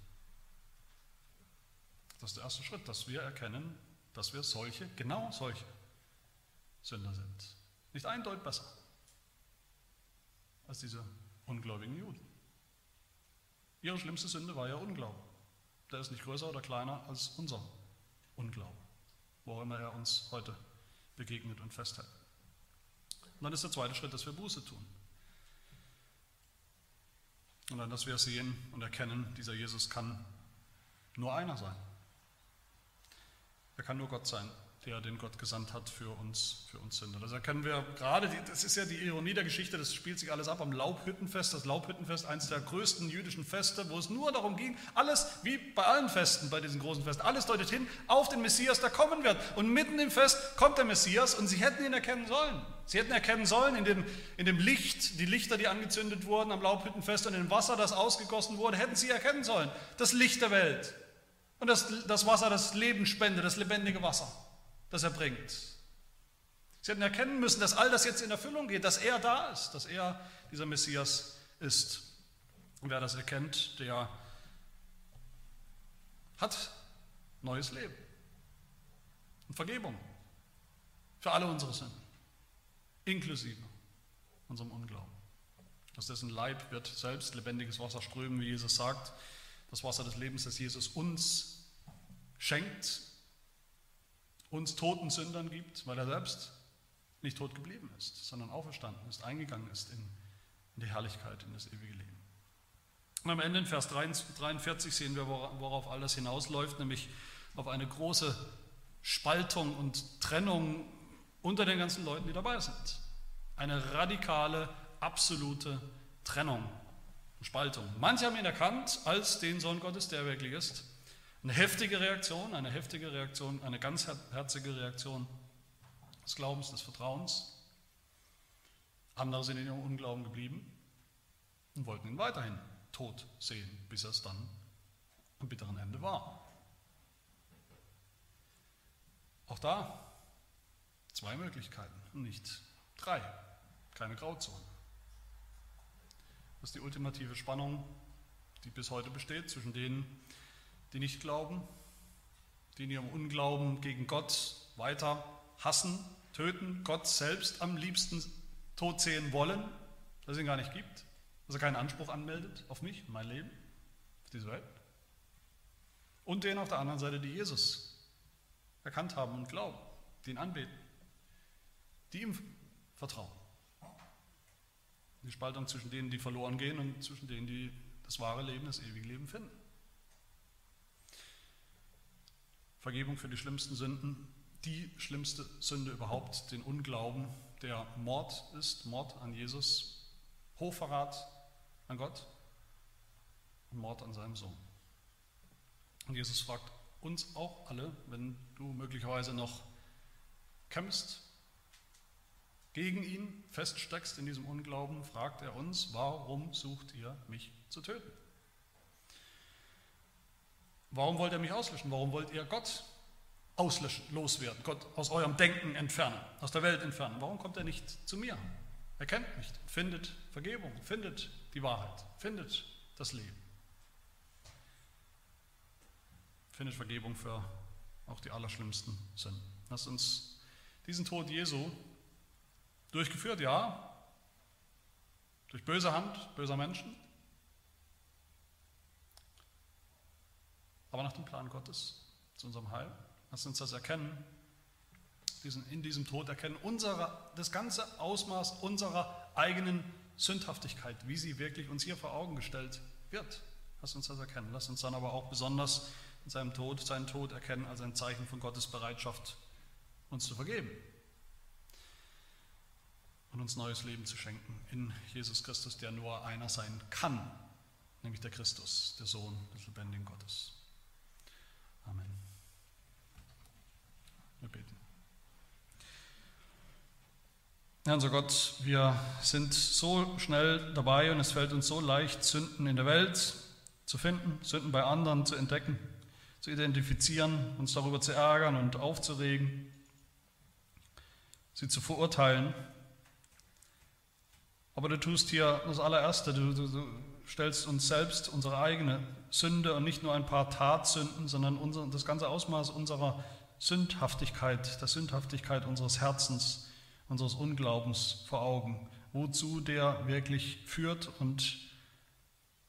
Das ist der erste Schritt, dass wir erkennen, dass wir solche, genau solche Sünder sind. Nicht ein Deut besser als diese ungläubigen Juden. Ihre schlimmste Sünde war ja Unglauben. Der ist nicht größer oder kleiner als unser Unglauben, wo immer er uns heute begegnet und festhält. Und dann ist der zweite Schritt, dass wir Buße tun. Und dann, dass wir sehen und erkennen, dieser Jesus kann nur einer sein. Er kann nur Gott sein der den Gott gesandt hat für uns, für uns Sünder. Das erkennen wir gerade, das ist ja die Ironie der Geschichte, das spielt sich alles ab am Laubhüttenfest. Das Laubhüttenfest, eines der größten jüdischen Feste, wo es nur darum ging, alles wie bei allen Festen, bei diesen großen Festen, alles deutet hin auf den Messias, der kommen wird. Und mitten im Fest kommt der Messias und sie hätten ihn erkennen sollen. Sie hätten erkennen sollen in dem, in dem Licht, die Lichter, die angezündet wurden am Laubhüttenfest und in dem Wasser, das ausgegossen wurde, hätten sie erkennen sollen. Das Licht der Welt. Und das, das Wasser, das Leben spendet, das lebendige Wasser das er bringt. Sie hätten erkennen müssen, dass all das jetzt in Erfüllung geht, dass er da ist, dass er dieser Messias ist. Und wer das erkennt, der hat neues Leben und Vergebung für alle unsere Sünden, inklusive unserem Unglauben. Aus dessen Leib wird selbst lebendiges Wasser strömen, wie Jesus sagt, das Wasser des Lebens, das Jesus uns schenkt, uns toten Sündern gibt, weil er selbst nicht tot geblieben ist, sondern auferstanden ist, eingegangen ist in, in die Herrlichkeit, in das ewige Leben. Und am Ende in Vers 43 sehen wir, worauf all das hinausläuft, nämlich auf eine große Spaltung und Trennung unter den ganzen Leuten, die dabei sind. Eine radikale, absolute Trennung und Spaltung. Manche haben ihn erkannt als den Sohn Gottes, der wirklich ist. Eine heftige Reaktion, eine heftige Reaktion, eine ganz herzige Reaktion des Glaubens, des Vertrauens. Andere sind in ihrem Unglauben geblieben und wollten ihn weiterhin tot sehen, bis er es dann am bitteren Ende war. Auch da zwei Möglichkeiten nicht drei, keine Grauzone. Das ist die ultimative Spannung, die bis heute besteht zwischen denen, die nicht glauben, die in ihrem Unglauben gegen Gott weiter hassen, töten, Gott selbst am liebsten tot sehen wollen, dass es ihn gar nicht gibt, dass er keinen Anspruch anmeldet auf mich, mein Leben, auf diese Welt. Und denen auf der anderen Seite, die Jesus erkannt haben und glauben, die ihn anbeten, die ihm vertrauen. Die Spaltung zwischen denen, die verloren gehen und zwischen denen, die das wahre Leben, das ewige Leben finden. Vergebung für die schlimmsten Sünden, die schlimmste Sünde überhaupt, den Unglauben, der Mord ist, Mord an Jesus, Hochverrat an Gott und Mord an seinem Sohn. Und Jesus fragt uns auch alle, wenn du möglicherweise noch kämpfst, gegen ihn feststeckst in diesem Unglauben, fragt er uns, warum sucht ihr mich zu töten? Warum wollt ihr mich auslöschen? Warum wollt ihr Gott auslöschen, loswerden, Gott aus eurem Denken entfernen, aus der Welt entfernen? Warum kommt er nicht zu mir? Er kennt mich, findet Vergebung, findet die Wahrheit, findet das Leben. Findet Vergebung für auch die allerschlimmsten Sünden. Lasst uns diesen Tod Jesu durchgeführt, ja, durch böse Hand böser Menschen, aber nach dem Plan Gottes zu unserem Heil. Lass uns das erkennen, diesen, in diesem Tod erkennen, unsere, das ganze Ausmaß unserer eigenen Sündhaftigkeit, wie sie wirklich uns hier vor Augen gestellt wird. Lass uns das erkennen. Lass uns dann aber auch besonders in seinem Tod, seinen Tod erkennen als ein Zeichen von Gottes Bereitschaft, uns zu vergeben und uns neues Leben zu schenken in Jesus Christus, der nur einer sein kann, nämlich der Christus, der Sohn des lebendigen Gottes. Amen. Wir beten. Ja, unser Gott, wir sind so schnell dabei und es fällt uns so leicht, Sünden in der Welt zu finden, Sünden bei anderen zu entdecken, zu identifizieren, uns darüber zu ärgern und aufzuregen, sie zu verurteilen. Aber du tust hier das allererste, du, du, du stellst uns selbst unsere eigene Sünde und nicht nur ein paar Tatsünden, sondern unser, das ganze Ausmaß unserer Sündhaftigkeit, der Sündhaftigkeit unseres Herzens, unseres Unglaubens vor Augen, wozu der wirklich führt und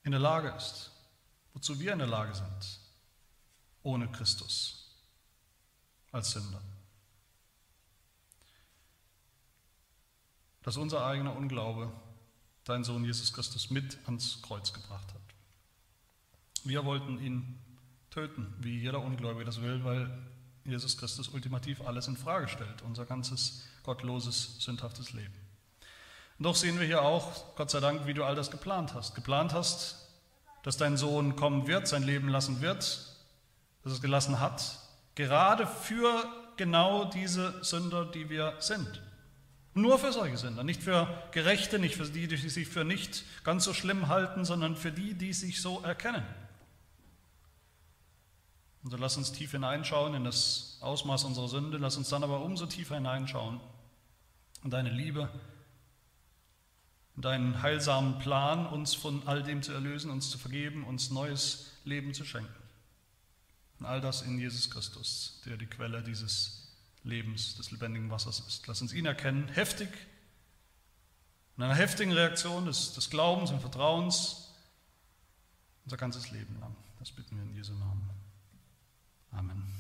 in der Lage ist, wozu wir in der Lage sind, ohne Christus als Sünder. Dass unser eigener Unglaube dein Sohn Jesus Christus mit ans Kreuz gebracht hat. Wir wollten ihn töten, wie jeder Ungläubige das will, weil Jesus Christus ultimativ alles in Frage stellt, unser ganzes gottloses, sündhaftes Leben. Doch sehen wir hier auch, Gott sei Dank, wie du all das geplant hast. Geplant hast, dass dein Sohn kommen wird, sein Leben lassen wird, dass es gelassen hat, gerade für genau diese Sünder, die wir sind. Nur für solche Sünder, nicht für Gerechte, nicht für die, die sich für nicht ganz so schlimm halten, sondern für die, die sich so erkennen. Und so lass uns tief hineinschauen in das Ausmaß unserer Sünde, lass uns dann aber umso tiefer hineinschauen in deine Liebe, in deinen heilsamen Plan, uns von all dem zu erlösen, uns zu vergeben, uns neues Leben zu schenken. Und all das in Jesus Christus, der die Quelle dieses Lebens, des lebendigen Wassers ist. Lass uns ihn erkennen, heftig, in einer heftigen Reaktion des, des Glaubens und Vertrauens, unser ganzes Leben lang. Das bitten wir in Jesu Namen. Amen.